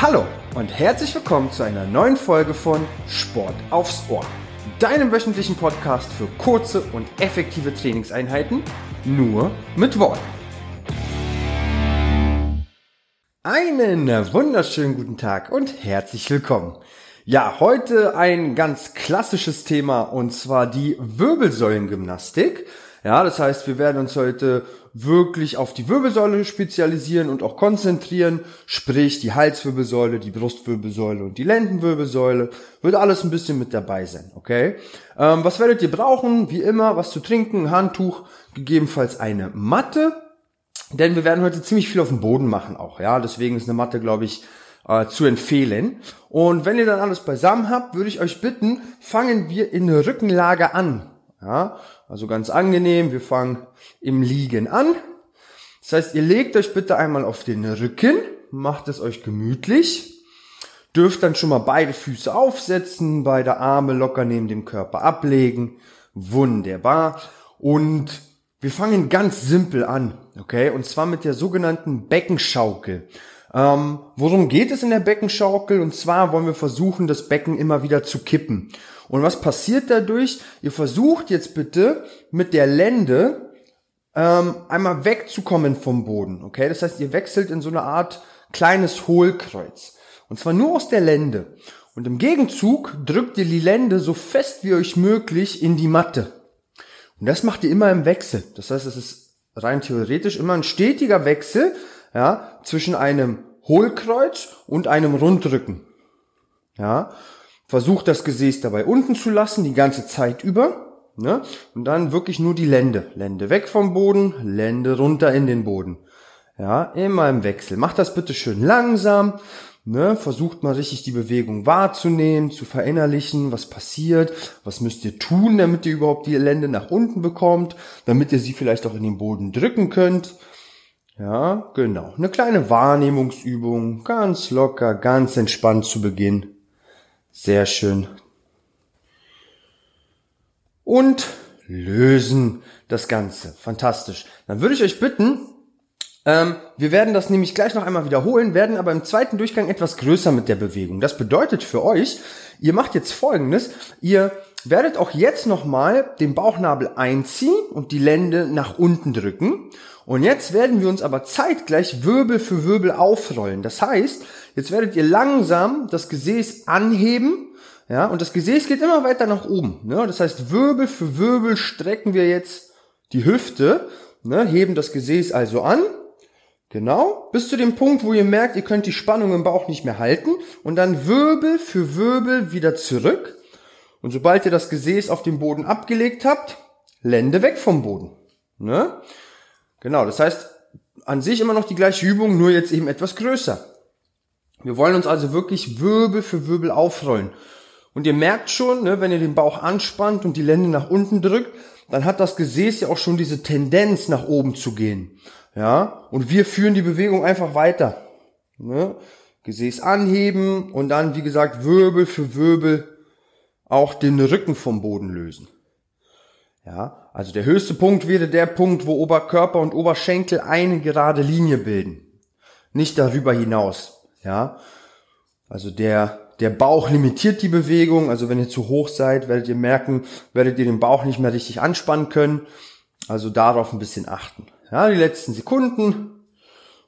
Hallo und herzlich willkommen zu einer neuen Folge von Sport aufs Ohr, deinem wöchentlichen Podcast für kurze und effektive Trainingseinheiten, nur mit Worten. Einen wunderschönen guten Tag und herzlich willkommen. Ja, heute ein ganz klassisches Thema und zwar die Wirbelsäulengymnastik. Ja, das heißt, wir werden uns heute wirklich auf die Wirbelsäule spezialisieren und auch konzentrieren, sprich die Halswirbelsäule, die Brustwirbelsäule und die Lendenwirbelsäule, wird alles ein bisschen mit dabei sein, okay? Ähm, was werdet ihr brauchen? Wie immer, was zu trinken, ein Handtuch, gegebenenfalls eine Matte, denn wir werden heute ziemlich viel auf dem Boden machen auch, ja, deswegen ist eine Matte, glaube ich, äh, zu empfehlen. Und wenn ihr dann alles beisammen habt, würde ich euch bitten, fangen wir in Rückenlage an. Ja, also ganz angenehm, wir fangen im Liegen an. Das heißt, ihr legt euch bitte einmal auf den Rücken, macht es euch gemütlich, dürft dann schon mal beide Füße aufsetzen, beide Arme locker neben dem Körper ablegen. Wunderbar. Und wir fangen ganz simpel an, okay? Und zwar mit der sogenannten Beckenschaukel. Ähm, worum geht es in der Beckenschaukel? Und zwar wollen wir versuchen, das Becken immer wieder zu kippen. Und was passiert dadurch? Ihr versucht jetzt bitte mit der Lende ähm, einmal wegzukommen vom Boden. Okay, das heißt, ihr wechselt in so eine Art kleines Hohlkreuz. Und zwar nur aus der Lende. Und im Gegenzug drückt ihr die Lende so fest wie euch möglich in die Matte. Und das macht ihr immer im Wechsel. Das heißt, es ist rein theoretisch immer ein stetiger Wechsel ja, zwischen einem Hohlkreuz und einem Rundrücken. Ja, Versucht das Gesäß dabei unten zu lassen, die ganze Zeit über. Ne? Und dann wirklich nur die Lände. Lände weg vom Boden, Lände runter in den Boden. Ja, immer im Wechsel. Macht das bitte schön langsam. Ne? Versucht mal richtig die Bewegung wahrzunehmen, zu verinnerlichen, was passiert, was müsst ihr tun, damit ihr überhaupt die Lände nach unten bekommt, damit ihr sie vielleicht auch in den Boden drücken könnt. Ja, genau. Eine kleine Wahrnehmungsübung, ganz locker, ganz entspannt zu Beginn. Sehr schön. Und lösen das Ganze. Fantastisch. Dann würde ich euch bitten, ähm, wir werden das nämlich gleich noch einmal wiederholen, werden aber im zweiten Durchgang etwas größer mit der Bewegung. Das bedeutet für euch, ihr macht jetzt folgendes, ihr werdet auch jetzt nochmal den Bauchnabel einziehen und die Lände nach unten drücken. Und jetzt werden wir uns aber zeitgleich Wirbel für Wirbel aufrollen. Das heißt, Jetzt werdet ihr langsam das Gesäß anheben, ja, und das Gesäß geht immer weiter nach oben. Ne? Das heißt, Wirbel für Wirbel strecken wir jetzt die Hüfte, ne? heben das Gesäß also an, genau, bis zu dem Punkt, wo ihr merkt, ihr könnt die Spannung im Bauch nicht mehr halten, und dann Wirbel für Wirbel wieder zurück. Und sobald ihr das Gesäß auf dem Boden abgelegt habt, Lände weg vom Boden. Ne? Genau, das heißt, an sich immer noch die gleiche Übung, nur jetzt eben etwas größer. Wir wollen uns also wirklich Wirbel für Wirbel aufrollen. Und ihr merkt schon, ne, wenn ihr den Bauch anspannt und die Lände nach unten drückt, dann hat das Gesäß ja auch schon diese Tendenz nach oben zu gehen. Ja, und wir führen die Bewegung einfach weiter. Ne? Gesäß anheben und dann, wie gesagt, Wirbel für Wirbel auch den Rücken vom Boden lösen. Ja, also der höchste Punkt wäre der Punkt, wo Oberkörper und Oberschenkel eine gerade Linie bilden. Nicht darüber hinaus. Ja, also der, der Bauch limitiert die Bewegung. Also wenn ihr zu hoch seid, werdet ihr merken, werdet ihr den Bauch nicht mehr richtig anspannen können. Also darauf ein bisschen achten. Ja, die letzten Sekunden.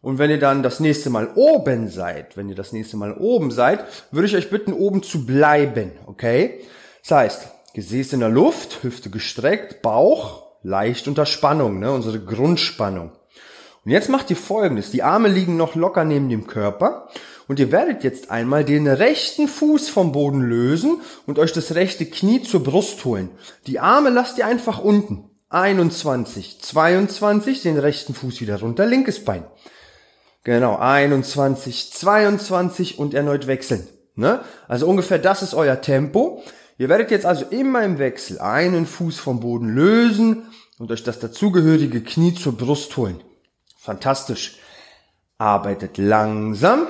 Und wenn ihr dann das nächste Mal oben seid, wenn ihr das nächste Mal oben seid, würde ich euch bitten, oben zu bleiben. Okay? Das heißt, Gesäß in der Luft, Hüfte gestreckt, Bauch leicht unter Spannung, ne? unsere Grundspannung. Und jetzt macht ihr folgendes. Die Arme liegen noch locker neben dem Körper. Und ihr werdet jetzt einmal den rechten Fuß vom Boden lösen und euch das rechte Knie zur Brust holen. Die Arme lasst ihr einfach unten. 21, 22, den rechten Fuß wieder runter, linkes Bein. Genau, 21, 22 und erneut wechseln. Ne? Also ungefähr das ist euer Tempo. Ihr werdet jetzt also immer im Wechsel einen Fuß vom Boden lösen und euch das dazugehörige Knie zur Brust holen. Fantastisch. Arbeitet langsam,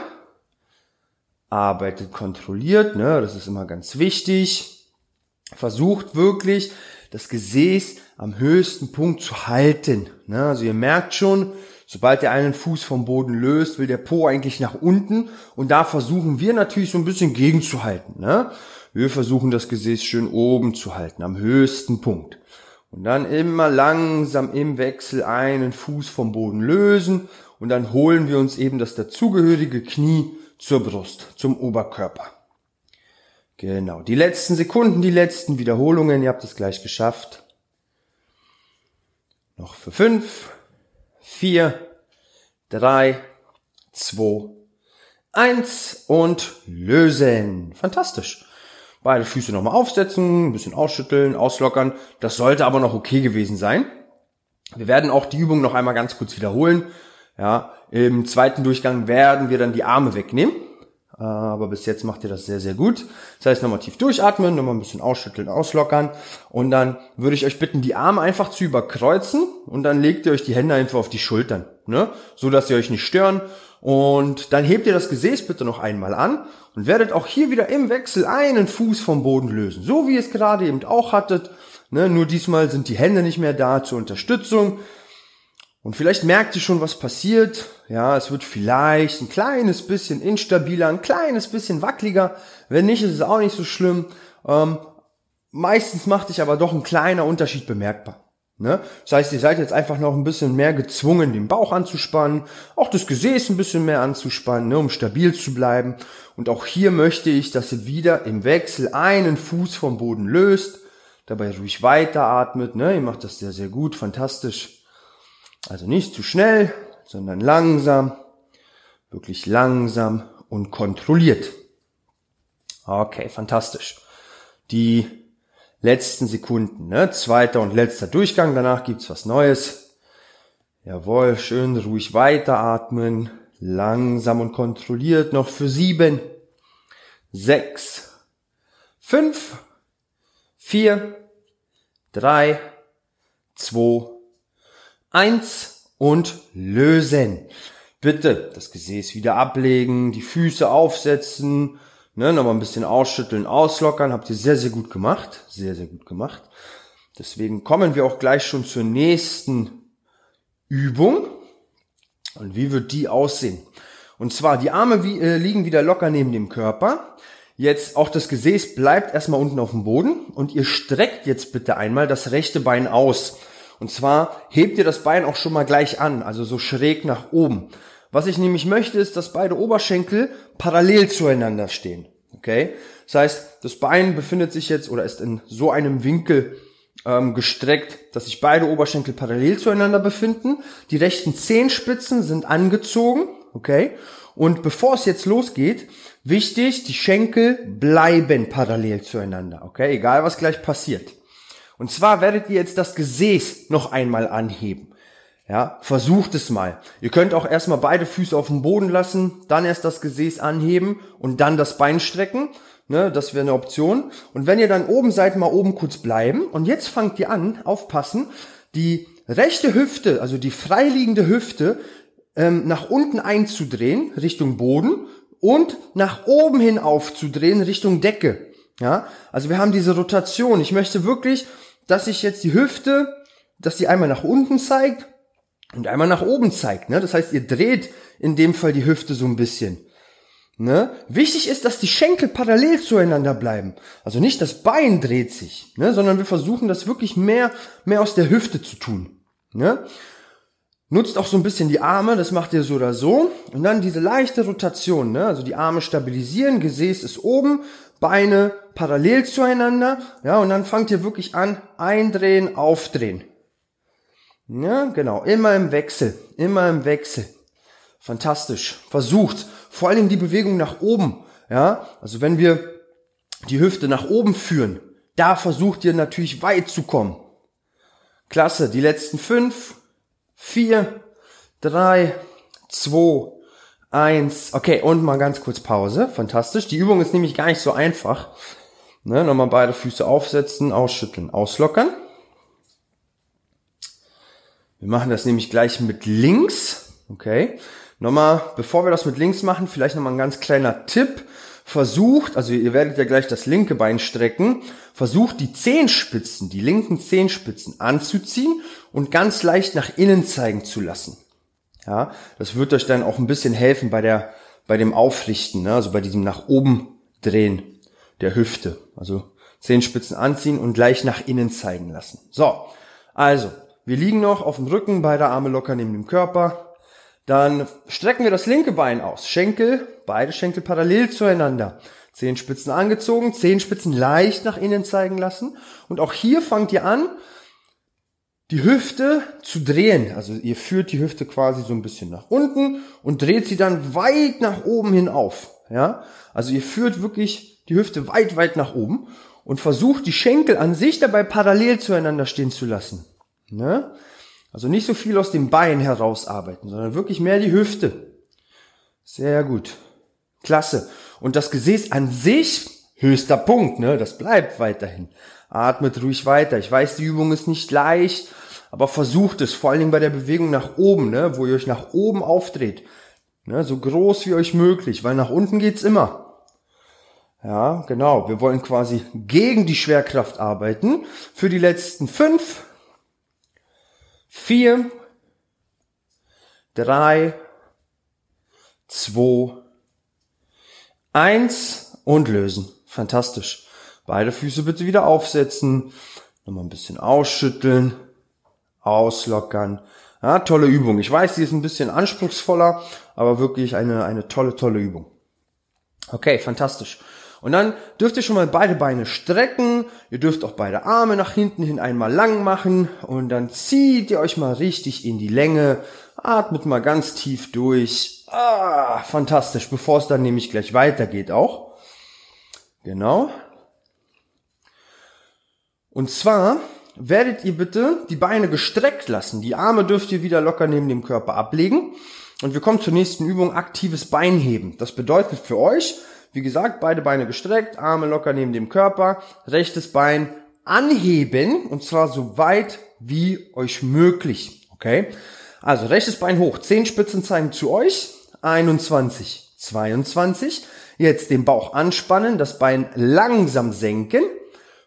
arbeitet kontrolliert, ne, das ist immer ganz wichtig. Versucht wirklich, das Gesäß am höchsten Punkt zu halten. Ne? Also ihr merkt schon, Sobald der einen Fuß vom Boden löst, will der Po eigentlich nach unten und da versuchen wir natürlich so ein bisschen gegenzuhalten. Ne? Wir versuchen das Gesäß schön oben zu halten, am höchsten Punkt. Und dann immer langsam im Wechsel einen Fuß vom Boden lösen und dann holen wir uns eben das dazugehörige Knie zur Brust, zum Oberkörper. Genau, die letzten Sekunden, die letzten Wiederholungen, ihr habt es gleich geschafft. Noch für fünf, vier, drei, zwei, eins und lösen. Fantastisch. Beide Füße nochmal aufsetzen, ein bisschen ausschütteln, auslockern. Das sollte aber noch okay gewesen sein. Wir werden auch die Übung noch einmal ganz kurz wiederholen. Ja, im zweiten Durchgang werden wir dann die Arme wegnehmen. Aber bis jetzt macht ihr das sehr, sehr gut. Das heißt, nochmal tief durchatmen, nochmal ein bisschen ausschütteln, auslockern. Und dann würde ich euch bitten, die Arme einfach zu überkreuzen. Und dann legt ihr euch die Hände einfach auf die Schultern. Ne? So, dass sie euch nicht stören. Und dann hebt ihr das Gesäß bitte noch einmal an und werdet auch hier wieder im Wechsel einen Fuß vom Boden lösen. So wie ihr es gerade eben auch hattet. Ne? Nur diesmal sind die Hände nicht mehr da zur Unterstützung. Und vielleicht merkt ihr schon, was passiert. Ja, es wird vielleicht ein kleines bisschen instabiler, ein kleines bisschen wackeliger. Wenn nicht, ist es auch nicht so schlimm. Ähm, meistens macht sich aber doch ein kleiner Unterschied bemerkbar. Ne? Das heißt, ihr seid jetzt einfach noch ein bisschen mehr gezwungen, den Bauch anzuspannen, auch das Gesäß ein bisschen mehr anzuspannen, ne, um stabil zu bleiben. Und auch hier möchte ich, dass ihr wieder im Wechsel einen Fuß vom Boden löst, dabei ruhig weiteratmet. Ne? Ihr macht das sehr, sehr gut, fantastisch. Also nicht zu schnell, sondern langsam, wirklich langsam und kontrolliert. Okay, fantastisch. Die letzten Sekunden, ne? zweiter und letzter Durchgang, danach gibt's was Neues. Jawohl, schön ruhig weiteratmen, langsam und kontrolliert, noch für sieben, sechs, fünf, vier, drei, zwei, Eins und lösen. Bitte das Gesäß wieder ablegen, die Füße aufsetzen, ne, nochmal ein bisschen ausschütteln, auslockern. Habt ihr sehr, sehr gut gemacht. Sehr, sehr gut gemacht. Deswegen kommen wir auch gleich schon zur nächsten Übung. Und wie wird die aussehen? Und zwar, die Arme wie, äh, liegen wieder locker neben dem Körper. Jetzt auch das Gesäß bleibt erstmal unten auf dem Boden und ihr streckt jetzt bitte einmal das rechte Bein aus. Und zwar hebt ihr das Bein auch schon mal gleich an, also so schräg nach oben. Was ich nämlich möchte, ist, dass beide Oberschenkel parallel zueinander stehen. Okay? Das heißt, das Bein befindet sich jetzt oder ist in so einem Winkel ähm, gestreckt, dass sich beide Oberschenkel parallel zueinander befinden. Die rechten Zehenspitzen sind angezogen. Okay? Und bevor es jetzt losgeht, wichtig, die Schenkel bleiben parallel zueinander. Okay? Egal was gleich passiert. Und zwar werdet ihr jetzt das Gesäß noch einmal anheben. Ja, versucht es mal. Ihr könnt auch erstmal beide Füße auf dem Boden lassen, dann erst das Gesäß anheben und dann das Bein strecken. Ne, das wäre eine Option. Und wenn ihr dann oben seid, mal oben kurz bleiben. Und jetzt fangt ihr an, aufpassen, die rechte Hüfte, also die freiliegende Hüfte, ähm, nach unten einzudrehen, Richtung Boden und nach oben hin aufzudrehen, Richtung Decke. Ja, also wir haben diese Rotation. Ich möchte wirklich dass sich jetzt die Hüfte, dass die einmal nach unten zeigt und einmal nach oben zeigt. Ne? Das heißt, ihr dreht in dem Fall die Hüfte so ein bisschen. Ne? Wichtig ist, dass die Schenkel parallel zueinander bleiben. Also nicht das Bein dreht sich, ne? sondern wir versuchen das wirklich mehr, mehr aus der Hüfte zu tun. Ne? Nutzt auch so ein bisschen die Arme, das macht ihr so oder so. Und dann diese leichte Rotation, ne? also die Arme stabilisieren, Gesäß ist oben, Beine parallel zueinander, ja, und dann fangt ihr wirklich an, eindrehen, aufdrehen. Ja, genau, immer im Wechsel, immer im Wechsel. Fantastisch. Versucht, vor allem die Bewegung nach oben, ja, also wenn wir die Hüfte nach oben führen, da versucht ihr natürlich weit zu kommen. Klasse, die letzten fünf, vier, drei, zwei, eins. Okay, und mal ganz kurz Pause. Fantastisch. Die Übung ist nämlich gar nicht so einfach. Ne, nochmal beide Füße aufsetzen, ausschütteln, auslockern. Wir machen das nämlich gleich mit links. Okay. Nochmal, bevor wir das mit links machen, vielleicht nochmal ein ganz kleiner Tipp. Versucht, also ihr werdet ja gleich das linke Bein strecken, versucht die Zehenspitzen, die linken Zehenspitzen anzuziehen und ganz leicht nach innen zeigen zu lassen. Ja, das wird euch dann auch ein bisschen helfen bei der, bei dem Aufrichten, ne? also bei diesem nach oben drehen der Hüfte. Also Zehenspitzen anziehen und gleich nach innen zeigen lassen. So, also, wir liegen noch auf dem Rücken, beide Arme locker neben dem Körper. Dann strecken wir das linke Bein aus. Schenkel, beide Schenkel parallel zueinander. Zehenspitzen angezogen, Zehenspitzen leicht nach innen zeigen lassen. Und auch hier fangt ihr an, die Hüfte zu drehen. Also ihr führt die Hüfte quasi so ein bisschen nach unten und dreht sie dann weit nach oben hin auf. Ja, also ihr führt wirklich die Hüfte weit, weit nach oben und versucht die Schenkel an sich dabei parallel zueinander stehen zu lassen. Ne? Also nicht so viel aus dem Bein herausarbeiten, sondern wirklich mehr die Hüfte. Sehr gut. Klasse. Und das Gesäß an sich, höchster Punkt, ne? Das bleibt weiterhin. Atmet ruhig weiter. Ich weiß, die Übung ist nicht leicht, aber versucht es, vor allen Dingen bei der Bewegung nach oben, ne? wo ihr euch nach oben aufdreht. Ne? So groß wie euch möglich, weil nach unten geht's immer. Ja, genau. Wir wollen quasi gegen die Schwerkraft arbeiten. Für die letzten fünf, vier, drei, zwei, eins und lösen. Fantastisch. Beide Füße bitte wieder aufsetzen. Nochmal ein bisschen ausschütteln, auslockern. Ja, tolle Übung. Ich weiß, die ist ein bisschen anspruchsvoller, aber wirklich eine, eine tolle, tolle Übung. Okay, fantastisch. Und dann dürft ihr schon mal beide Beine strecken. Ihr dürft auch beide Arme nach hinten hin einmal lang machen. Und dann zieht ihr euch mal richtig in die Länge. Atmet mal ganz tief durch. Ah, fantastisch. Bevor es dann nämlich gleich weitergeht auch. Genau. Und zwar werdet ihr bitte die Beine gestreckt lassen. Die Arme dürft ihr wieder locker neben dem Körper ablegen. Und wir kommen zur nächsten Übung, aktives Beinheben. Das bedeutet für euch, wie gesagt, beide Beine gestreckt, Arme locker neben dem Körper, rechtes Bein anheben und zwar so weit wie euch möglich. Okay? Also rechtes Bein hoch, Zehenspitzen zeigen zu euch, 21, 22. Jetzt den Bauch anspannen, das Bein langsam senken,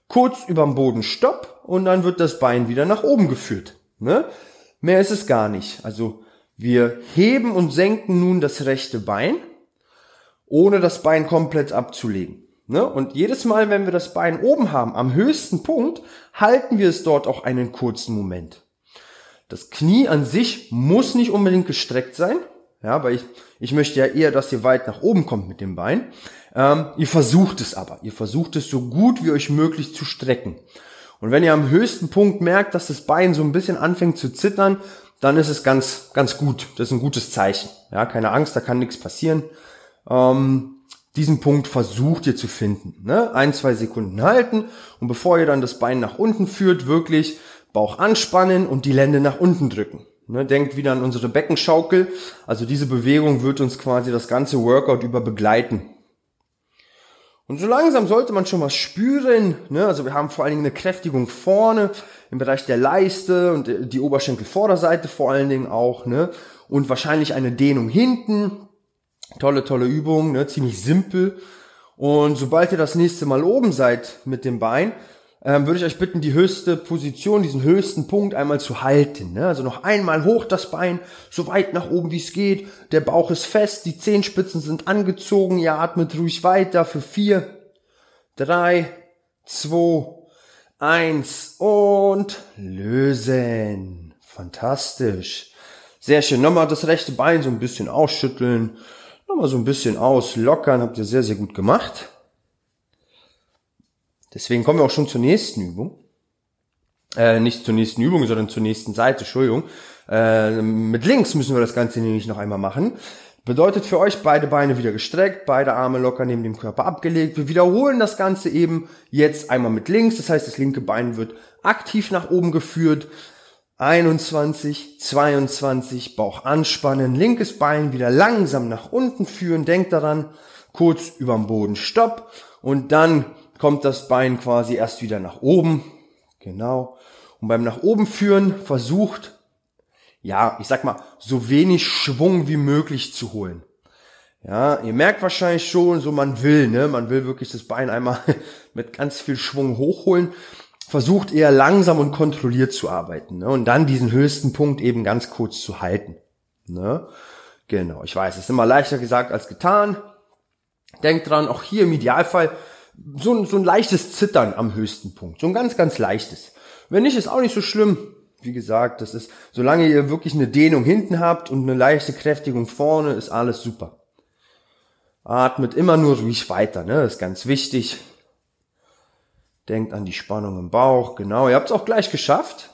kurz überm Boden stopp und dann wird das Bein wieder nach oben geführt. Ne? Mehr ist es gar nicht. Also wir heben und senken nun das rechte Bein ohne das Bein komplett abzulegen. Ne? Und jedes Mal, wenn wir das Bein oben haben, am höchsten Punkt, halten wir es dort auch einen kurzen Moment. Das Knie an sich muss nicht unbedingt gestreckt sein, ja, weil ich, ich möchte ja eher, dass ihr weit nach oben kommt mit dem Bein. Ähm, ihr versucht es aber. Ihr versucht es so gut wie euch möglich zu strecken. Und wenn ihr am höchsten Punkt merkt, dass das Bein so ein bisschen anfängt zu zittern, dann ist es ganz, ganz gut. Das ist ein gutes Zeichen. Ja, keine Angst, da kann nichts passieren ähm, diesen Punkt versucht ihr zu finden. Ne? Ein, zwei Sekunden halten und bevor ihr dann das Bein nach unten führt, wirklich Bauch anspannen und die Lände nach unten drücken. Ne? Denkt wieder an unsere Beckenschaukel. Also diese Bewegung wird uns quasi das ganze Workout über begleiten. Und so langsam sollte man schon was spüren. Ne? Also wir haben vor allen Dingen eine Kräftigung vorne im Bereich der Leiste und die Oberschenkelvorderseite vor allen Dingen auch. Ne? Und wahrscheinlich eine Dehnung hinten Tolle, tolle Übung, ne? ziemlich simpel. Und sobald ihr das nächste Mal oben seid mit dem Bein, ähm, würde ich euch bitten, die höchste Position, diesen höchsten Punkt einmal zu halten. Ne? Also noch einmal hoch das Bein, so weit nach oben wie es geht. Der Bauch ist fest, die Zehenspitzen sind angezogen. Ihr atmet ruhig weiter für vier, drei, zwei, eins und lösen. Fantastisch. Sehr schön. Nochmal das rechte Bein so ein bisschen ausschütteln. Nochmal so ein bisschen auslockern, habt ihr sehr, sehr gut gemacht. Deswegen kommen wir auch schon zur nächsten Übung. Äh, nicht zur nächsten Übung, sondern zur nächsten Seite, Entschuldigung. Äh, mit links müssen wir das Ganze nämlich noch einmal machen. Bedeutet für euch beide Beine wieder gestreckt, beide Arme locker neben dem Körper abgelegt. Wir wiederholen das Ganze eben jetzt einmal mit links. Das heißt, das linke Bein wird aktiv nach oben geführt. 21, 22, Bauch anspannen, linkes Bein wieder langsam nach unten führen, denkt daran, kurz überm Boden Stopp und dann kommt das Bein quasi erst wieder nach oben, genau. Und beim nach oben führen versucht, ja, ich sag mal, so wenig Schwung wie möglich zu holen. Ja, ihr merkt wahrscheinlich schon, so man will, ne, man will wirklich das Bein einmal mit ganz viel Schwung hochholen versucht eher langsam und kontrolliert zu arbeiten ne? und dann diesen höchsten Punkt eben ganz kurz zu halten. Ne? Genau, ich weiß, es ist immer leichter gesagt als getan. Denkt dran, auch hier im Idealfall so ein, so ein leichtes Zittern am höchsten Punkt. So ein ganz, ganz leichtes. Wenn nicht, ist auch nicht so schlimm. Wie gesagt, das ist, solange ihr wirklich eine Dehnung hinten habt und eine leichte Kräftigung vorne, ist alles super. Atmet immer nur ruhig weiter, ne? Das ist ganz wichtig. Denkt an die Spannung im Bauch, genau. Ihr habt es auch gleich geschafft.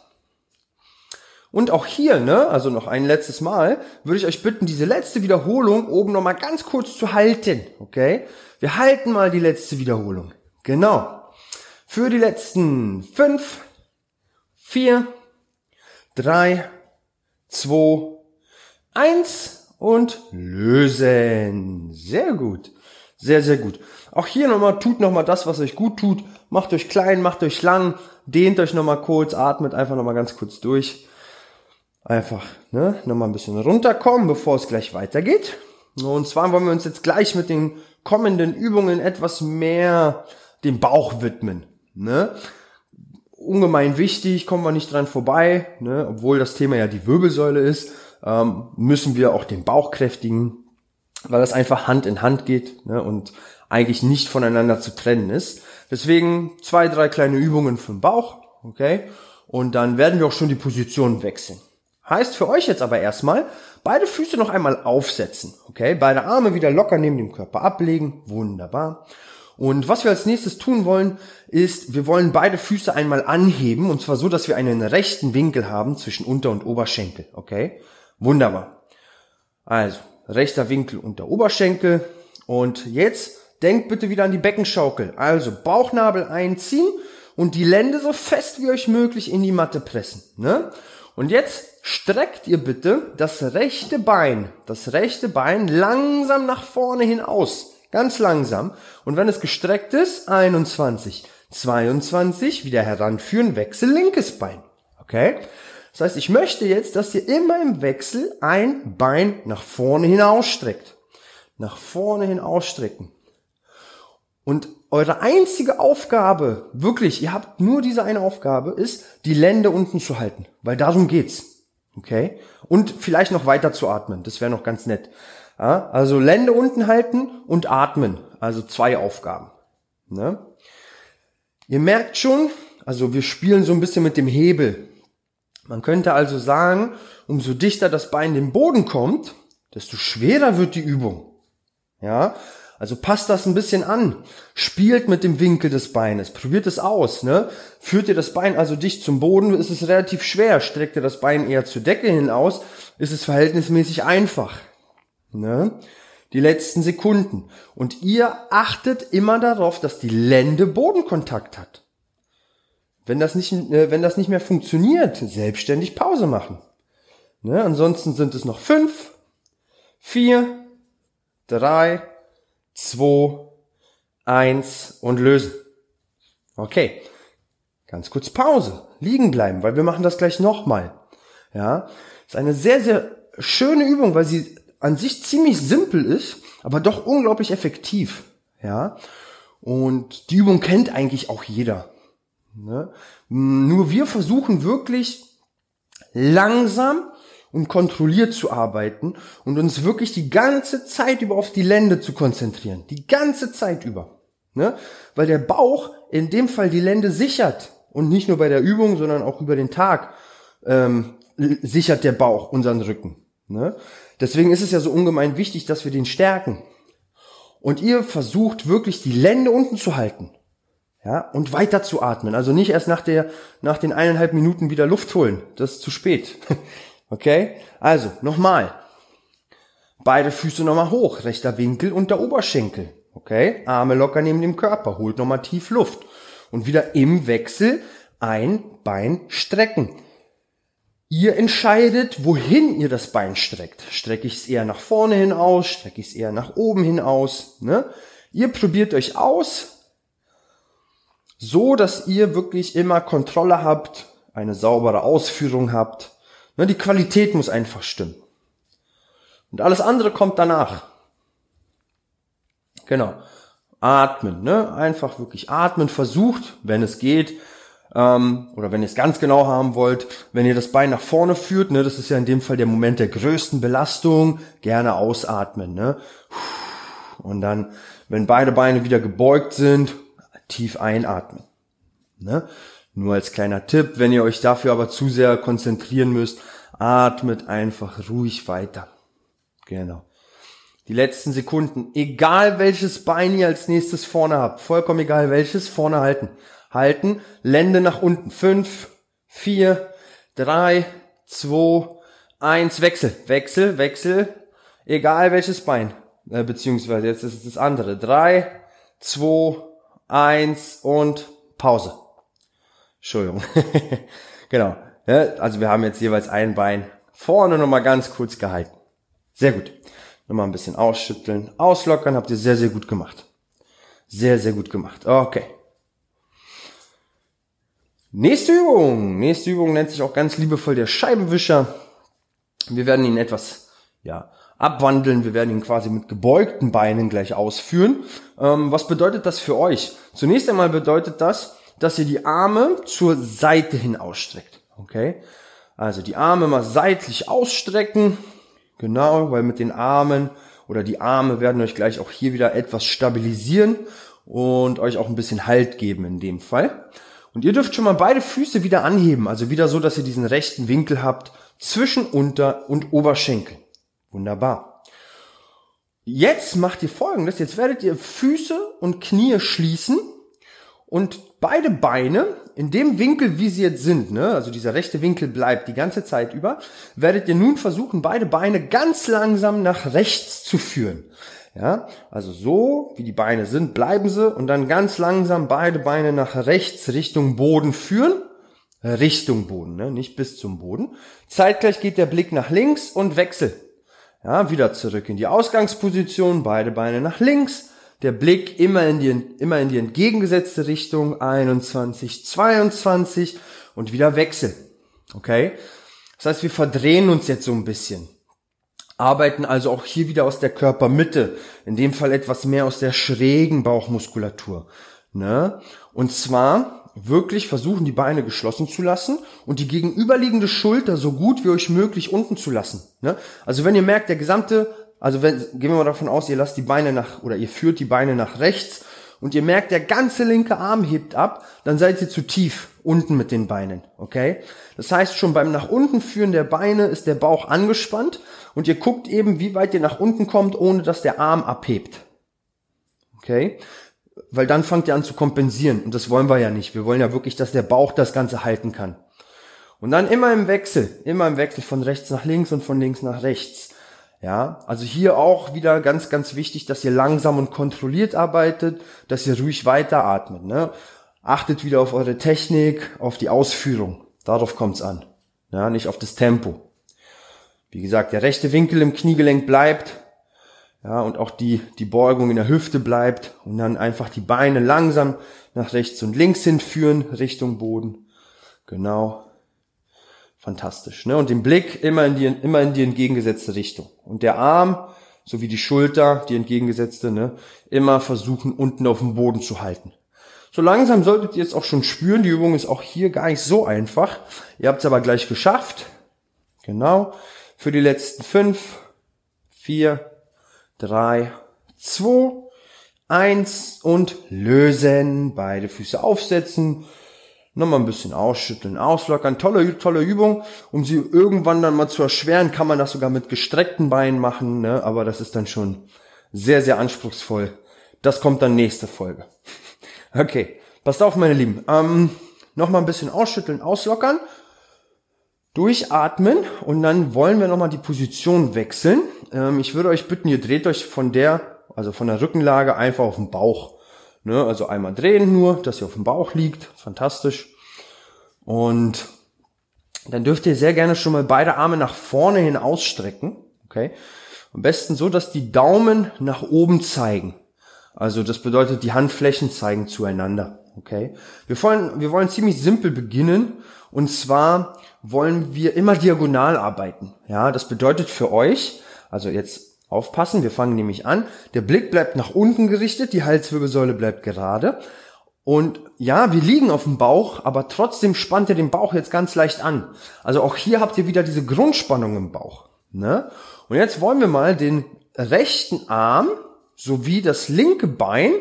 Und auch hier, ne, also noch ein letztes Mal, würde ich euch bitten, diese letzte Wiederholung oben nochmal ganz kurz zu halten, okay? Wir halten mal die letzte Wiederholung. Genau. Für die letzten fünf, vier, drei, zwei, eins und lösen. Sehr gut. Sehr, sehr gut. Auch hier nochmal, tut nochmal das, was euch gut tut. Macht euch klein, macht euch lang, dehnt euch nochmal kurz, atmet einfach nochmal ganz kurz durch einfach ne, nochmal ein bisschen runterkommen, bevor es gleich weitergeht. Und zwar wollen wir uns jetzt gleich mit den kommenden Übungen etwas mehr dem Bauch widmen. Ne? Ungemein wichtig, kommen wir nicht dran vorbei, ne? obwohl das Thema ja die Wirbelsäule ist, ähm, müssen wir auch den Bauch kräftigen, weil das einfach Hand in Hand geht ne? und eigentlich nicht voneinander zu trennen ist. Deswegen zwei, drei kleine Übungen für den Bauch, okay? Und dann werden wir auch schon die Position wechseln. Heißt für euch jetzt aber erstmal, beide Füße noch einmal aufsetzen. Okay, beide Arme wieder locker neben dem Körper ablegen. Wunderbar. Und was wir als nächstes tun wollen, ist, wir wollen beide Füße einmal anheben und zwar so, dass wir einen rechten Winkel haben zwischen Unter- und Oberschenkel. Okay, wunderbar. Also, rechter Winkel unter Oberschenkel. Und jetzt denkt bitte wieder an die Beckenschaukel. Also Bauchnabel einziehen und die Lände so fest wie euch möglich in die Matte pressen. Ne? Und jetzt streckt ihr bitte das rechte Bein, das rechte Bein langsam nach vorne hin aus. Ganz langsam. Und wenn es gestreckt ist, 21, 22, wieder heranführen, Wechsel linkes Bein. Okay? Das heißt, ich möchte jetzt, dass ihr immer im Wechsel ein Bein nach vorne hin ausstreckt. Nach vorne hin ausstrecken. Und eure einzige Aufgabe, wirklich, ihr habt nur diese eine Aufgabe, ist, die Lände unten zu halten. Weil darum geht's. Okay? Und vielleicht noch weiter zu atmen. Das wäre noch ganz nett. Ja, also Lände unten halten und atmen. Also zwei Aufgaben. Ne? Ihr merkt schon, also wir spielen so ein bisschen mit dem Hebel. Man könnte also sagen, umso dichter das Bein dem Boden kommt, desto schwerer wird die Übung. Ja, also passt das ein bisschen an. Spielt mit dem Winkel des Beines. Probiert es aus. Ne? Führt ihr das Bein also dicht zum Boden, ist es relativ schwer. Streckt ihr das Bein eher zur Decke hinaus, ist es verhältnismäßig einfach. Ne? Die letzten Sekunden. Und ihr achtet immer darauf, dass die Lände Bodenkontakt hat. Wenn das nicht, äh, wenn das nicht mehr funktioniert, selbstständig Pause machen. Ne? Ansonsten sind es noch fünf, vier, drei, 2, 1 und lösen. Okay. Ganz kurz Pause. Liegen bleiben, weil wir machen das gleich nochmal. Ja. Ist eine sehr, sehr schöne Übung, weil sie an sich ziemlich simpel ist, aber doch unglaublich effektiv. Ja. Und die Übung kennt eigentlich auch jeder. Ne? Nur wir versuchen wirklich langsam und kontrolliert zu arbeiten und uns wirklich die ganze Zeit über auf die Lände zu konzentrieren. Die ganze Zeit über. Ne? Weil der Bauch in dem Fall die Lände sichert. Und nicht nur bei der Übung, sondern auch über den Tag ähm, sichert der Bauch unseren Rücken. Ne? Deswegen ist es ja so ungemein wichtig, dass wir den stärken. Und ihr versucht wirklich die Lände unten zu halten. Ja, und weiter zu atmen. Also nicht erst nach der, nach den eineinhalb Minuten wieder Luft holen. Das ist zu spät. Okay? Also, nochmal. Beide Füße nochmal hoch, rechter Winkel und der Oberschenkel. Okay? Arme locker neben dem Körper, holt nochmal tief Luft. Und wieder im Wechsel ein Bein strecken. Ihr entscheidet, wohin ihr das Bein streckt. Strecke ich es eher nach vorne hin aus, strecke ich es eher nach oben hin aus. Ne? Ihr probiert euch aus, so dass ihr wirklich immer Kontrolle habt, eine saubere Ausführung habt die Qualität muss einfach stimmen. Und alles andere kommt danach. Genau. Atmen, ne? Einfach wirklich atmen, versucht, wenn es geht, Ähm, oder wenn ihr es ganz genau haben wollt, wenn ihr das Bein nach vorne führt, ne, das ist ja in dem Fall der Moment der größten Belastung, gerne ausatmen. Ne? Und dann, wenn beide Beine wieder gebeugt sind, tief einatmen. Ne? Nur als kleiner Tipp, wenn ihr euch dafür aber zu sehr konzentrieren müsst, atmet einfach ruhig weiter. Genau. Die letzten Sekunden, egal welches Bein ihr als nächstes vorne habt, vollkommen egal welches, vorne halten. Halten, Lände nach unten. Fünf, vier, drei, zwei, eins, Wechsel, Wechsel, Wechsel, egal welches Bein, äh, beziehungsweise jetzt ist es das andere. Drei, zwei, eins und Pause. Entschuldigung. genau. Ja, also wir haben jetzt jeweils ein Bein vorne nochmal ganz kurz gehalten. Sehr gut. Nochmal ein bisschen ausschütteln, auslockern. Habt ihr sehr, sehr gut gemacht. Sehr, sehr gut gemacht. Okay. Nächste Übung. Nächste Übung nennt sich auch ganz liebevoll der Scheibenwischer. Wir werden ihn etwas, ja, abwandeln. Wir werden ihn quasi mit gebeugten Beinen gleich ausführen. Ähm, was bedeutet das für euch? Zunächst einmal bedeutet das, dass ihr die Arme zur Seite hin ausstreckt. Okay? Also die Arme mal seitlich ausstrecken. Genau, weil mit den Armen oder die Arme werden euch gleich auch hier wieder etwas stabilisieren und euch auch ein bisschen Halt geben in dem Fall. Und ihr dürft schon mal beide Füße wieder anheben, also wieder so, dass ihr diesen rechten Winkel habt zwischen Unter- und Oberschenkel. Wunderbar. Jetzt macht ihr folgendes, jetzt werdet ihr Füße und Knie schließen und beide Beine in dem Winkel, wie sie jetzt sind, ne, also dieser rechte Winkel bleibt die ganze Zeit über, werdet ihr nun versuchen, beide Beine ganz langsam nach rechts zu führen. Ja, also so, wie die Beine sind, bleiben sie und dann ganz langsam beide Beine nach rechts Richtung Boden führen. Richtung Boden, ne? nicht bis zum Boden. Zeitgleich geht der Blick nach links und Wechsel. Ja, wieder zurück in die Ausgangsposition, beide Beine nach links, der Blick immer in die, immer in die entgegengesetzte Richtung, 21, 22 und wieder Wechsel. Okay? Das heißt, wir verdrehen uns jetzt so ein bisschen. Arbeiten also auch hier wieder aus der Körpermitte. In dem Fall etwas mehr aus der schrägen Bauchmuskulatur. Ne? Und zwar wirklich versuchen, die Beine geschlossen zu lassen und die gegenüberliegende Schulter so gut wie euch möglich unten zu lassen. Ne? Also wenn ihr merkt, der gesamte also wenn, gehen wir mal davon aus, ihr lasst die Beine nach, oder ihr führt die Beine nach rechts und ihr merkt, der ganze linke Arm hebt ab, dann seid ihr zu tief unten mit den Beinen, okay? Das heißt, schon beim nach unten führen der Beine ist der Bauch angespannt und ihr guckt eben, wie weit ihr nach unten kommt, ohne dass der Arm abhebt. Okay? Weil dann fangt ihr an zu kompensieren und das wollen wir ja nicht. Wir wollen ja wirklich, dass der Bauch das Ganze halten kann. Und dann immer im Wechsel, immer im Wechsel von rechts nach links und von links nach rechts. Ja, also hier auch wieder ganz, ganz wichtig, dass ihr langsam und kontrolliert arbeitet, dass ihr ruhig weiteratmet. Ne? Achtet wieder auf eure Technik, auf die Ausführung. Darauf kommt's an. Ja, nicht auf das Tempo. Wie gesagt, der rechte Winkel im Kniegelenk bleibt. Ja, und auch die, die Beugung in der Hüfte bleibt. Und dann einfach die Beine langsam nach rechts und links hinführen, Richtung Boden. Genau fantastisch. Ne? Und den Blick immer in die, immer in die entgegengesetzte Richtung. Und der Arm sowie die Schulter, die entgegengesetzte, ne, immer versuchen, unten auf dem Boden zu halten. So langsam solltet ihr es auch schon spüren. Die Übung ist auch hier gar nicht so einfach. Ihr habt es aber gleich geschafft. Genau. Für die letzten fünf, vier, drei, zwei, eins und lösen. Beide Füße aufsetzen Nochmal ein bisschen ausschütteln, auslockern. Tolle, tolle Übung. Um sie irgendwann dann mal zu erschweren, kann man das sogar mit gestreckten Beinen machen, ne? aber das ist dann schon sehr, sehr anspruchsvoll. Das kommt dann nächste Folge. Okay, passt auf, meine Lieben. Ähm, nochmal ein bisschen ausschütteln, auslockern, durchatmen und dann wollen wir nochmal die Position wechseln. Ähm, ich würde euch bitten, ihr dreht euch von der, also von der Rückenlage einfach auf den Bauch. Ne, also einmal drehen nur, dass ihr auf dem Bauch liegt. Fantastisch. Und dann dürft ihr sehr gerne schon mal beide Arme nach vorne hin ausstrecken. Okay. Am besten so, dass die Daumen nach oben zeigen. Also das bedeutet, die Handflächen zeigen zueinander. Okay. Wir wollen, wir wollen ziemlich simpel beginnen. Und zwar wollen wir immer diagonal arbeiten. Ja, das bedeutet für euch, also jetzt Aufpassen, wir fangen nämlich an. Der Blick bleibt nach unten gerichtet, die Halswirbelsäule bleibt gerade. Und ja, wir liegen auf dem Bauch, aber trotzdem spannt ihr den Bauch jetzt ganz leicht an. Also auch hier habt ihr wieder diese Grundspannung im Bauch. Ne? Und jetzt wollen wir mal den rechten Arm sowie das linke Bein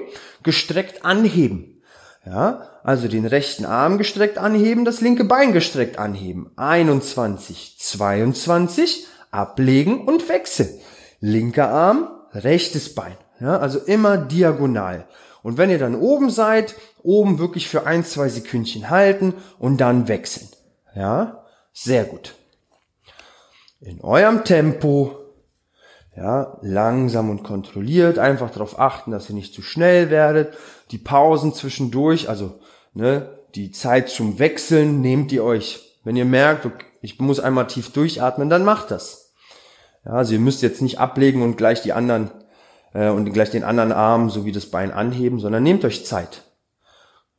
gestreckt anheben. Ja, also den rechten Arm gestreckt anheben, das linke Bein gestreckt anheben. 21, 22, ablegen und wechseln. Linker Arm, rechtes Bein. Ja, also immer diagonal. Und wenn ihr dann oben seid, oben wirklich für ein, zwei Sekündchen halten und dann wechseln. Ja, sehr gut. In eurem Tempo, ja, langsam und kontrolliert, einfach darauf achten, dass ihr nicht zu schnell werdet. Die Pausen zwischendurch, also ne, die Zeit zum Wechseln nehmt ihr euch. Wenn ihr merkt, okay, ich muss einmal tief durchatmen, dann macht das. Ja, also ihr müsst jetzt nicht ablegen und gleich die anderen äh, und gleich den anderen Arm sowie das Bein anheben, sondern nehmt euch Zeit.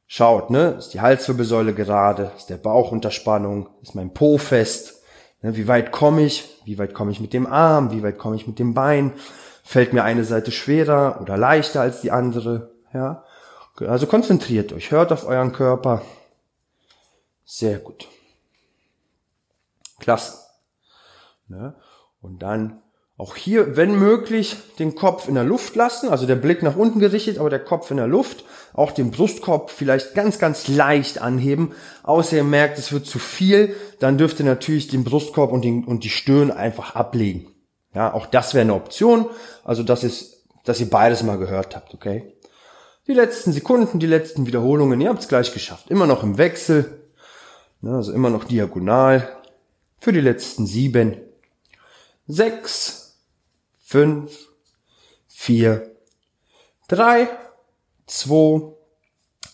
Schaut, ne, ist die Halswirbelsäule gerade, ist der Bauch unter Spannung, ist mein Po fest, ne, wie weit komme ich, wie weit komme ich mit dem Arm, wie weit komme ich mit dem Bein, fällt mir eine Seite schwerer oder leichter als die andere, ja. Also konzentriert euch, hört auf euren Körper. Sehr gut. Klasse. Ne? Und dann auch hier, wenn möglich, den Kopf in der Luft lassen, also der Blick nach unten gerichtet, aber der Kopf in der Luft. Auch den Brustkorb vielleicht ganz, ganz leicht anheben. Außer ihr merkt, es wird zu viel, dann dürft ihr natürlich den Brustkorb und, den, und die Stirn einfach ablegen. Ja, auch das wäre eine Option. Also das ist, dass ihr beides mal gehört habt, okay? Die letzten Sekunden, die letzten Wiederholungen, ihr habt es gleich geschafft. Immer noch im Wechsel, ne, also immer noch diagonal. Für die letzten sieben, sechs, fünf, vier, drei, zwei,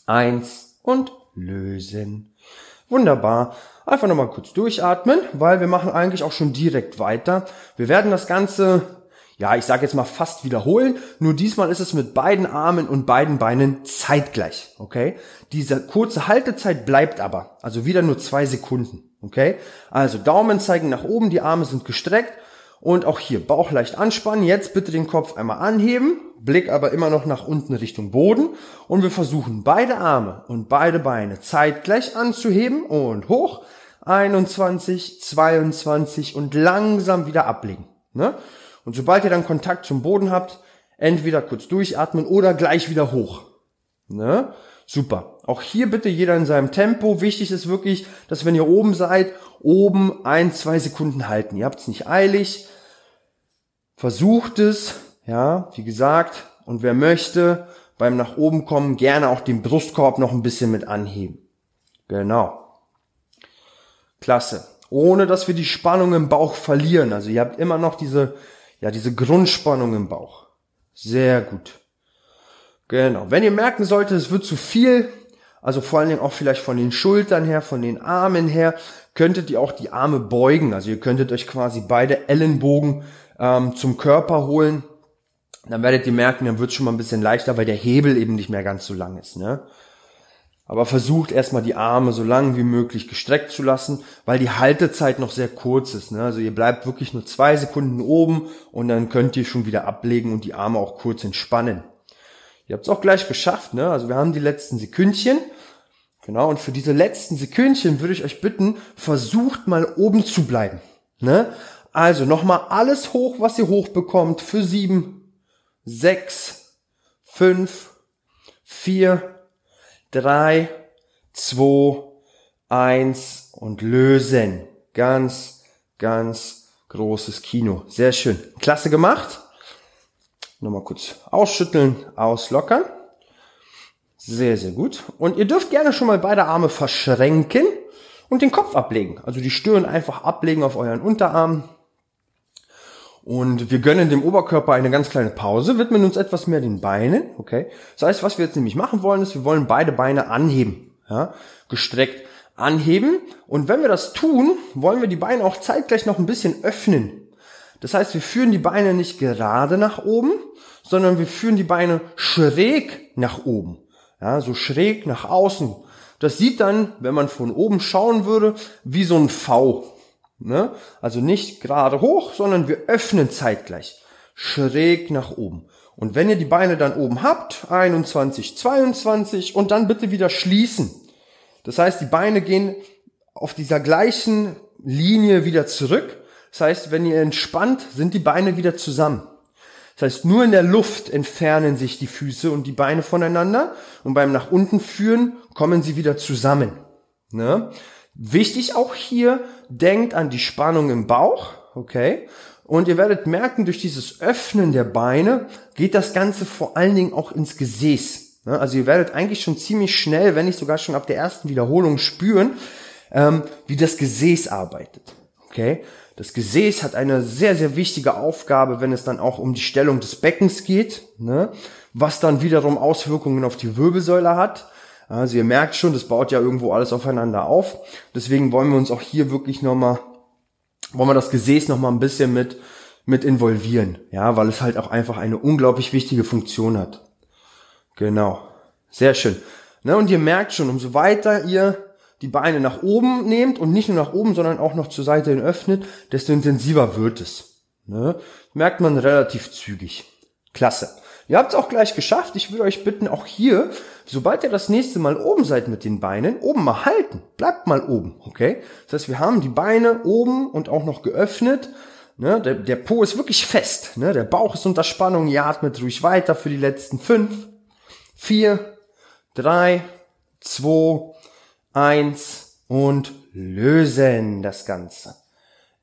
eins und lösen. Wunderbar. Einfach nochmal kurz durchatmen, weil wir machen eigentlich auch schon direkt weiter. Wir werden das Ganze, ja, ich sage jetzt mal fast wiederholen. Nur diesmal ist es mit beiden Armen und beiden Beinen zeitgleich. Okay? Diese kurze Haltezeit bleibt aber. Also wieder nur zwei Sekunden. Okay? Also Daumen zeigen nach oben, die Arme sind gestreckt und auch hier Bauch leicht anspannen. Jetzt bitte den Kopf einmal anheben, Blick aber immer noch nach unten Richtung Boden. Und wir versuchen beide Arme und beide Beine zeitgleich anzuheben und hoch. 21, 22 und langsam wieder ablegen. Ne? Und sobald ihr dann Kontakt zum Boden habt, entweder kurz durchatmen oder gleich wieder hoch. Ne? Super. Auch hier bitte jeder in seinem Tempo. Wichtig ist wirklich, dass wenn ihr oben seid, oben ein, zwei Sekunden halten. Ihr habt es nicht eilig. Versucht es, ja, wie gesagt, und wer möchte, beim nach oben kommen, gerne auch den Brustkorb noch ein bisschen mit anheben. Genau. Klasse. Ohne dass wir die Spannung im Bauch verlieren. Also ihr habt immer noch diese, ja, diese Grundspannung im Bauch. Sehr gut. Genau. Wenn ihr merken solltet, es wird zu viel, also vor allen Dingen auch vielleicht von den Schultern her, von den Armen her, könntet ihr auch die Arme beugen. Also ihr könntet euch quasi beide Ellenbogen ähm, zum Körper holen. Dann werdet ihr merken, dann wird es schon mal ein bisschen leichter, weil der Hebel eben nicht mehr ganz so lang ist. Ne? Aber versucht erstmal die Arme so lang wie möglich gestreckt zu lassen, weil die Haltezeit noch sehr kurz ist. Ne? Also ihr bleibt wirklich nur zwei Sekunden oben und dann könnt ihr schon wieder ablegen und die Arme auch kurz entspannen. Ihr habt es auch gleich geschafft, ne? Also wir haben die letzten Sekündchen. Genau, und für diese letzten Sekündchen würde ich euch bitten, versucht mal oben zu bleiben. Ne? Also nochmal alles hoch, was ihr hochbekommt für sieben, sechs, fünf, vier, drei, zwei, eins und lösen. Ganz, ganz großes Kino. Sehr schön. Klasse gemacht. Nochmal kurz ausschütteln, auslockern. Sehr, sehr gut. Und ihr dürft gerne schon mal beide Arme verschränken und den Kopf ablegen. Also die Stirn einfach ablegen auf euren Unterarm. Und wir gönnen dem Oberkörper eine ganz kleine Pause, widmen uns etwas mehr den Beinen, okay? Das heißt, was wir jetzt nämlich machen wollen, ist, wir wollen beide Beine anheben, ja? Gestreckt anheben. Und wenn wir das tun, wollen wir die Beine auch zeitgleich noch ein bisschen öffnen. Das heißt, wir führen die Beine nicht gerade nach oben, sondern wir führen die Beine schräg nach oben. Ja, so schräg nach außen. Das sieht dann, wenn man von oben schauen würde, wie so ein V. Ne? Also nicht gerade hoch, sondern wir öffnen zeitgleich. schräg nach oben. Und wenn ihr die Beine dann oben habt, 21, 22 und dann bitte wieder schließen. Das heißt, die Beine gehen auf dieser gleichen Linie wieder zurück. Das heißt, wenn ihr entspannt, sind die Beine wieder zusammen. Das heißt, nur in der Luft entfernen sich die Füße und die Beine voneinander und beim nach unten führen kommen sie wieder zusammen. Ne? Wichtig auch hier, denkt an die Spannung im Bauch, okay? Und ihr werdet merken, durch dieses Öffnen der Beine geht das Ganze vor allen Dingen auch ins Gesäß. Ne? Also ihr werdet eigentlich schon ziemlich schnell, wenn nicht sogar schon ab der ersten Wiederholung spüren, ähm, wie das Gesäß arbeitet. Okay? Das Gesäß hat eine sehr, sehr wichtige Aufgabe, wenn es dann auch um die Stellung des Beckens geht, ne? was dann wiederum Auswirkungen auf die Wirbelsäule hat. Also ihr merkt schon, das baut ja irgendwo alles aufeinander auf. Deswegen wollen wir uns auch hier wirklich nochmal wollen wir das Gesäß noch mal ein bisschen mit, mit involvieren. Ja, weil es halt auch einfach eine unglaublich wichtige Funktion hat. Genau. Sehr schön. Ne, und ihr merkt schon, umso weiter ihr die Beine nach oben nehmt und nicht nur nach oben, sondern auch noch zur Seite hin öffnet, desto intensiver wird es. Ne? Merkt man relativ zügig. Klasse. Ihr habt es auch gleich geschafft. Ich würde euch bitten, auch hier, sobald ihr das nächste Mal oben seid mit den Beinen, oben mal halten. Bleibt mal oben, okay? Das heißt, wir haben die Beine oben und auch noch geöffnet. Ne? Der, der Po ist wirklich fest. Ne? Der Bauch ist unter Spannung. Ihr atmet ruhig weiter für die letzten fünf, vier, drei, zwei, eins und lösen das Ganze.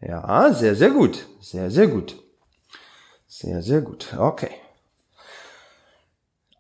Ja, sehr, sehr gut. Sehr, sehr gut. Sehr, sehr gut. Okay.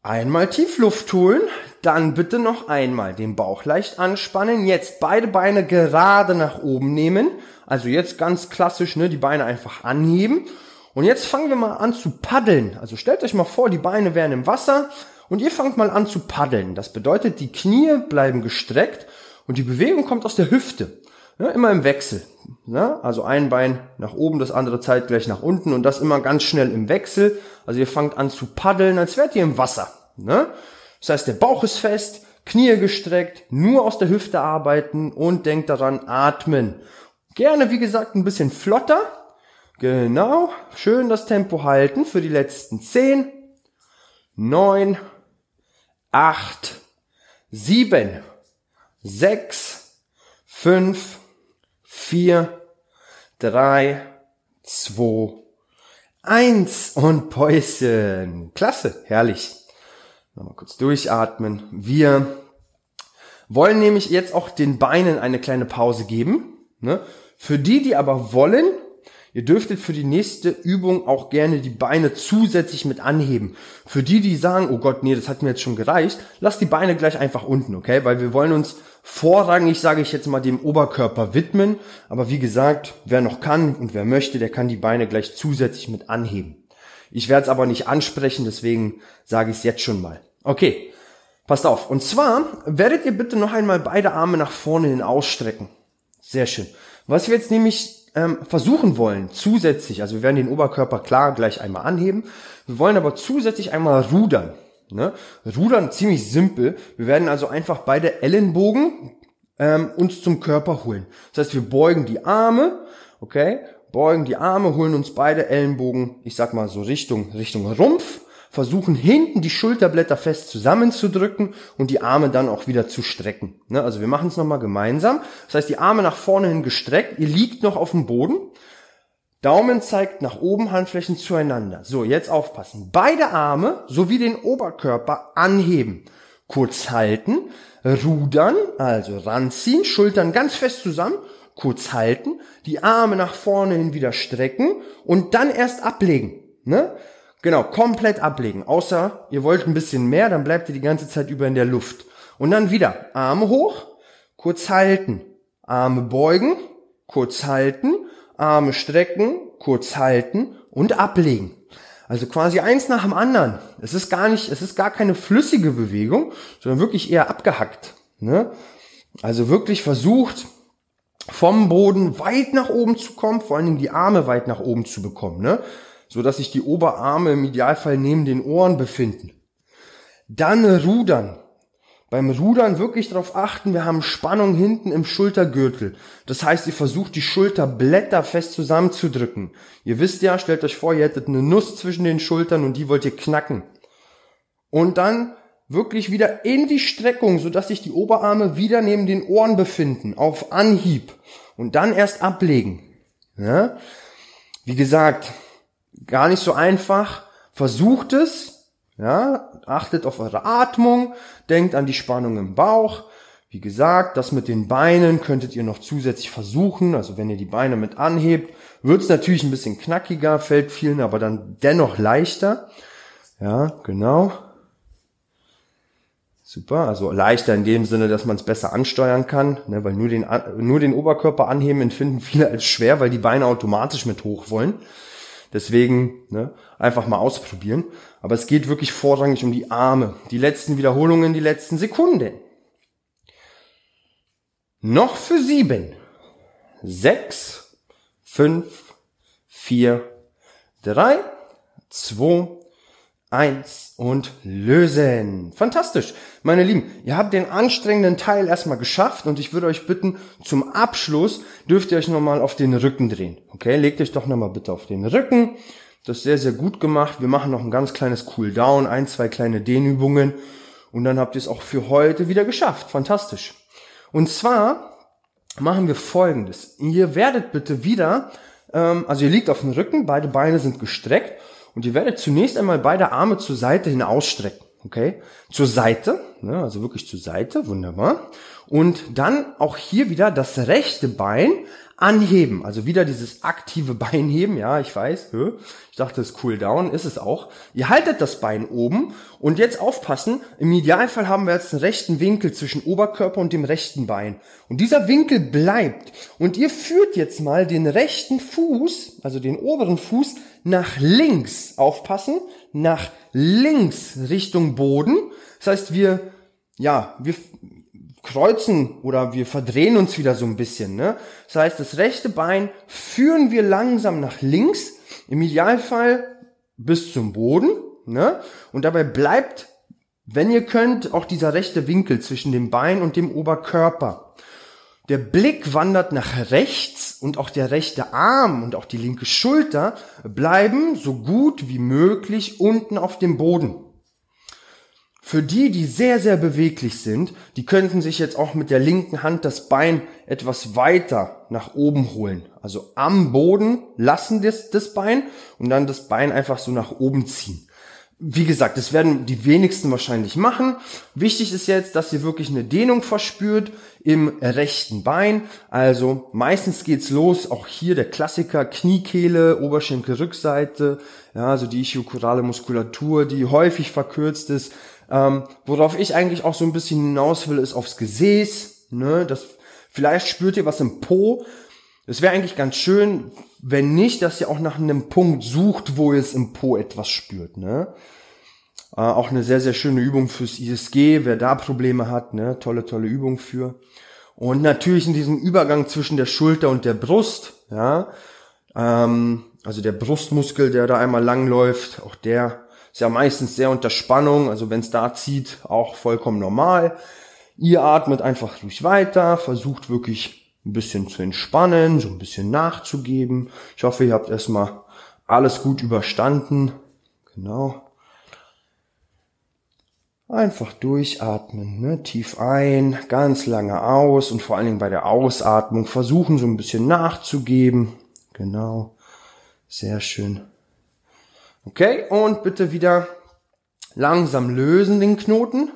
Einmal Tiefluft holen, dann bitte noch einmal den Bauch leicht anspannen. Jetzt beide Beine gerade nach oben nehmen. Also jetzt ganz klassisch, ne, die Beine einfach anheben. Und jetzt fangen wir mal an zu paddeln. Also stellt euch mal vor, die Beine wären im Wasser und ihr fangt mal an zu paddeln. Das bedeutet, die Knie bleiben gestreckt und die Bewegung kommt aus der Hüfte. Ja, immer im Wechsel. Ja, also ein Bein nach oben, das andere zeitgleich nach unten und das immer ganz schnell im Wechsel. Also ihr fangt an zu paddeln, als wärt ihr im Wasser. Ne? Das heißt, der Bauch ist fest, Knie gestreckt, nur aus der Hüfte arbeiten und denkt daran, atmen. Gerne, wie gesagt, ein bisschen flotter. Genau, schön das Tempo halten für die letzten zehn, neun, acht, sieben, sechs, fünf, vier, drei, zwei, eins und Päuschen. Klasse, herrlich. Nochmal kurz durchatmen. Wir wollen nämlich jetzt auch den Beinen eine kleine Pause geben. Ne? Für die, die aber wollen, ihr dürftet für die nächste Übung auch gerne die Beine zusätzlich mit anheben. Für die, die sagen, oh Gott, nee, das hat mir jetzt schon gereicht, lasst die Beine gleich einfach unten, okay? Weil wir wollen uns vorrangig, sage ich jetzt mal, dem Oberkörper widmen. Aber wie gesagt, wer noch kann und wer möchte, der kann die Beine gleich zusätzlich mit anheben. Ich werde es aber nicht ansprechen, deswegen sage ich es jetzt schon mal. Okay, passt auf. Und zwar werdet ihr bitte noch einmal beide Arme nach vorne hin ausstrecken. Sehr schön. Was wir jetzt nämlich ähm, versuchen wollen, zusätzlich, also wir werden den Oberkörper klar gleich einmal anheben, wir wollen aber zusätzlich einmal rudern. Ne? Rudern ziemlich simpel. Wir werden also einfach beide Ellenbogen ähm, uns zum Körper holen. Das heißt, wir beugen die Arme, okay, beugen die Arme, holen uns beide Ellenbogen, ich sag mal so Richtung, Richtung Rumpf, versuchen hinten die Schulterblätter fest zusammenzudrücken und die Arme dann auch wieder zu strecken. Ne? Also wir machen es nochmal gemeinsam. Das heißt, die Arme nach vorne hin gestreckt, ihr liegt noch auf dem Boden. Daumen zeigt nach oben, Handflächen zueinander. So, jetzt aufpassen. Beide Arme sowie den Oberkörper anheben. Kurz halten, rudern, also ranziehen, Schultern ganz fest zusammen kurz halten, die Arme nach vorne hin wieder strecken und dann erst ablegen. Ne? Genau, komplett ablegen. Außer ihr wollt ein bisschen mehr, dann bleibt ihr die ganze Zeit über in der Luft. Und dann wieder Arme hoch, kurz halten, Arme beugen, kurz halten, Arme strecken, kurz halten und ablegen. Also quasi eins nach dem anderen. Es ist gar nicht, es ist gar keine flüssige Bewegung, sondern wirklich eher abgehackt. Ne? Also wirklich versucht, vom Boden weit nach oben zu kommen, vor allen Dingen die Arme weit nach oben zu bekommen, ne? so dass sich die Oberarme im Idealfall neben den Ohren befinden. Dann rudern. Beim Rudern wirklich darauf achten, wir haben Spannung hinten im Schultergürtel. Das heißt, ihr versucht die Schulterblätter fest zusammenzudrücken. Ihr wisst ja, stellt euch vor, ihr hättet eine Nuss zwischen den Schultern und die wollt ihr knacken. Und dann wirklich wieder in die Streckung, sodass sich die Oberarme wieder neben den Ohren befinden, auf Anhieb. Und dann erst ablegen. Ja? Wie gesagt, gar nicht so einfach. Versucht es, ja, achtet auf eure Atmung, denkt an die Spannung im Bauch. Wie gesagt, das mit den Beinen könntet ihr noch zusätzlich versuchen. Also wenn ihr die Beine mit anhebt, wird es natürlich ein bisschen knackiger, fällt vielen aber dann dennoch leichter. Ja, genau. Super, also leichter in dem Sinne, dass man es besser ansteuern kann, ne, weil nur den, nur den Oberkörper anheben empfinden viele als schwer, weil die Beine automatisch mit hoch wollen. Deswegen ne, einfach mal ausprobieren. Aber es geht wirklich vorrangig um die Arme. Die letzten Wiederholungen, die letzten Sekunden. Noch für sieben, sechs, fünf, vier, drei, zwei, eins und lösen. Fantastisch. Meine Lieben, ihr habt den anstrengenden Teil erstmal geschafft und ich würde euch bitten, zum Abschluss dürft ihr euch nochmal auf den Rücken drehen. Okay, legt euch doch nochmal bitte auf den Rücken. Das ist sehr, sehr gut gemacht. Wir machen noch ein ganz kleines Cool Down, ein, zwei kleine Dehnübungen und dann habt ihr es auch für heute wieder geschafft. Fantastisch. Und zwar machen wir folgendes. Ihr werdet bitte wieder, ähm, also ihr liegt auf dem Rücken, beide Beine sind gestreckt und ihr werdet zunächst einmal beide Arme zur Seite hin ausstrecken. Okay? Zur Seite, ne, also wirklich zur Seite, wunderbar. Und dann auch hier wieder das rechte Bein anheben, also wieder dieses aktive Beinheben, ja, ich weiß, ich dachte, es ist cool down, ist es auch. Ihr haltet das Bein oben und jetzt aufpassen, im Idealfall haben wir jetzt einen rechten Winkel zwischen Oberkörper und dem rechten Bein. Und dieser Winkel bleibt und ihr führt jetzt mal den rechten Fuß, also den oberen Fuß, nach links, aufpassen, nach links Richtung Boden. Das heißt, wir, ja, wir kreuzen oder wir verdrehen uns wieder so ein bisschen. Ne? Das heißt, das rechte Bein führen wir langsam nach links, im Idealfall bis zum Boden. Ne? Und dabei bleibt, wenn ihr könnt, auch dieser rechte Winkel zwischen dem Bein und dem Oberkörper. Der Blick wandert nach rechts und auch der rechte Arm und auch die linke Schulter bleiben so gut wie möglich unten auf dem Boden. Für die, die sehr, sehr beweglich sind, die könnten sich jetzt auch mit der linken Hand das Bein etwas weiter nach oben holen. Also am Boden lassen das, das Bein und dann das Bein einfach so nach oben ziehen. Wie gesagt, das werden die wenigsten wahrscheinlich machen. Wichtig ist jetzt, dass ihr wirklich eine Dehnung verspürt im rechten Bein. Also meistens geht's los, auch hier der Klassiker, Kniekehle, Oberschenkelrückseite, ja, also die ischiokorale Muskulatur, die häufig verkürzt ist, ähm, worauf ich eigentlich auch so ein bisschen hinaus will, ist aufs Gesäß. Ne? Das, vielleicht spürt ihr was im Po. Es wäre eigentlich ganz schön, wenn nicht, dass ihr auch nach einem Punkt sucht, wo ihr es im Po etwas spürt. Ne? Äh, auch eine sehr, sehr schöne Übung fürs ISG, wer da Probleme hat. Ne? Tolle, tolle Übung für. Und natürlich in diesem Übergang zwischen der Schulter und der Brust. Ja, ähm, also der Brustmuskel, der da einmal lang läuft, auch der ist ja meistens sehr unter Spannung, also wenn es da zieht, auch vollkommen normal. Ihr atmet einfach ruhig weiter, versucht wirklich ein bisschen zu entspannen, so ein bisschen nachzugeben. Ich hoffe, ihr habt erstmal alles gut überstanden. Genau. Einfach durchatmen, ne? tief ein, ganz lange aus und vor allen Dingen bei der Ausatmung versuchen so ein bisschen nachzugeben. Genau, sehr schön. Okay, und bitte wieder langsam lösen den Knoten.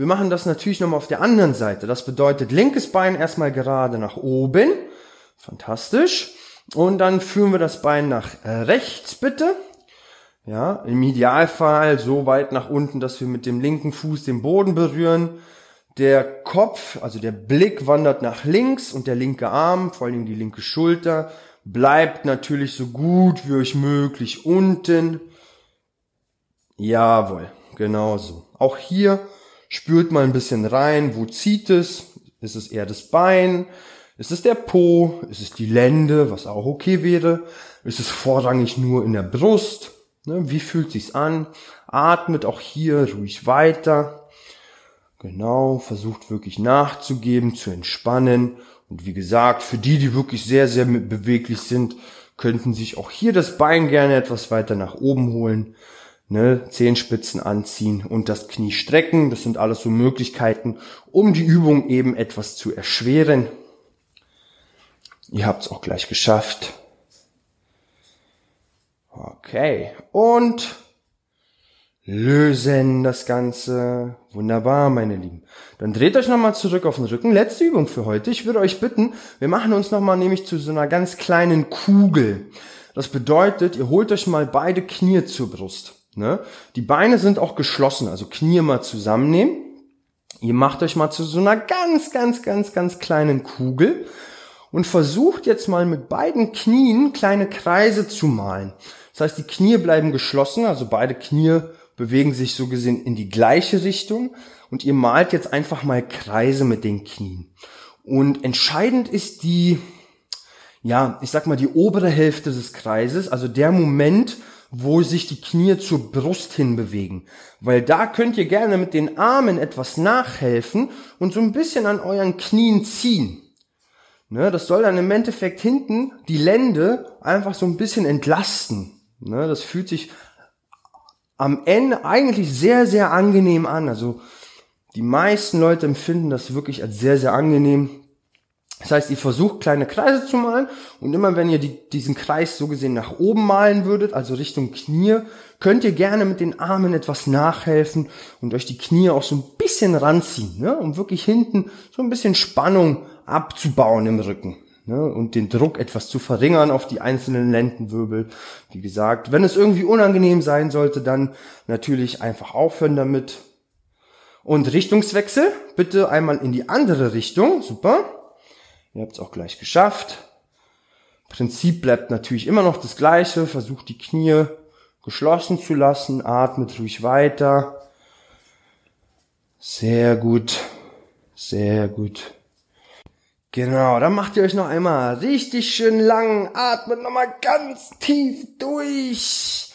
Wir machen das natürlich nochmal auf der anderen Seite. Das bedeutet linkes Bein erstmal gerade nach oben. Fantastisch. Und dann führen wir das Bein nach rechts bitte. Ja, im Idealfall so weit nach unten, dass wir mit dem linken Fuß den Boden berühren. Der Kopf, also der Blick wandert nach links und der linke Arm, vor allem die linke Schulter, Bleibt natürlich so gut wie euch möglich unten. Jawohl, genau so. Auch hier spürt mal ein bisschen rein, wo zieht es? Ist es eher das Bein? Ist es der Po? Ist es die Lende, was auch okay wäre? Ist es vorrangig nur in der Brust? Ne, wie fühlt sich's an? Atmet auch hier ruhig weiter. Genau, versucht wirklich nachzugeben, zu entspannen. Und wie gesagt, für die, die wirklich sehr, sehr beweglich sind, könnten sich auch hier das Bein gerne etwas weiter nach oben holen. Ne, Zehenspitzen anziehen und das Knie strecken. Das sind alles so Möglichkeiten, um die Übung eben etwas zu erschweren. Ihr habt es auch gleich geschafft. Okay, und lösen das Ganze. Wunderbar, meine Lieben. Dann dreht euch nochmal zurück auf den Rücken. Letzte Übung für heute. Ich würde euch bitten, wir machen uns nochmal nämlich zu so einer ganz kleinen Kugel. Das bedeutet, ihr holt euch mal beide Knie zur Brust. Ne? Die Beine sind auch geschlossen, also Knie mal zusammennehmen. Ihr macht euch mal zu so einer ganz, ganz, ganz, ganz kleinen Kugel und versucht jetzt mal mit beiden Knien kleine Kreise zu malen. Das heißt, die Knie bleiben geschlossen, also beide Knie bewegen sich so gesehen in die gleiche Richtung und ihr malt jetzt einfach mal Kreise mit den Knien. Und entscheidend ist die, ja, ich sag mal die obere Hälfte des Kreises, also der Moment, wo sich die Knie zur Brust hin bewegen. Weil da könnt ihr gerne mit den Armen etwas nachhelfen und so ein bisschen an euren Knien ziehen. Ne, das soll dann im Endeffekt hinten die Lände einfach so ein bisschen entlasten. Ne, das fühlt sich am Ende eigentlich sehr, sehr angenehm an. Also die meisten Leute empfinden das wirklich als sehr, sehr angenehm. Das heißt, ihr versucht kleine Kreise zu malen und immer wenn ihr die, diesen Kreis so gesehen nach oben malen würdet, also Richtung Knie, könnt ihr gerne mit den Armen etwas nachhelfen und euch die Knie auch so ein bisschen ranziehen, ne, um wirklich hinten so ein bisschen Spannung abzubauen im Rücken ne, und den Druck etwas zu verringern auf die einzelnen Lendenwirbel. Wie gesagt, wenn es irgendwie unangenehm sein sollte, dann natürlich einfach aufhören damit. Und Richtungswechsel, bitte einmal in die andere Richtung. Super. Ihr habt es auch gleich geschafft. Prinzip bleibt natürlich immer noch das gleiche. Versucht die Knie geschlossen zu lassen. Atmet ruhig weiter. Sehr gut. Sehr gut. Genau, dann macht ihr euch noch einmal richtig schön lang, atmet nochmal ganz tief durch.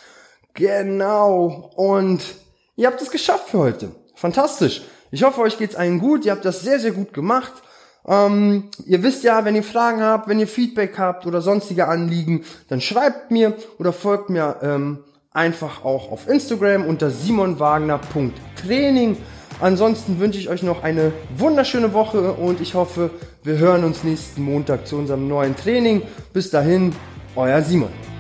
Genau, und ihr habt es geschafft für heute. Fantastisch. Ich hoffe, euch geht's allen gut. Ihr habt das sehr, sehr gut gemacht. Ähm, ihr wisst ja, wenn ihr Fragen habt, wenn ihr Feedback habt oder sonstige Anliegen, dann schreibt mir oder folgt mir ähm, einfach auch auf Instagram unter simonwagner.training. Ansonsten wünsche ich euch noch eine wunderschöne Woche und ich hoffe, wir hören uns nächsten Montag zu unserem neuen Training. Bis dahin, euer Simon.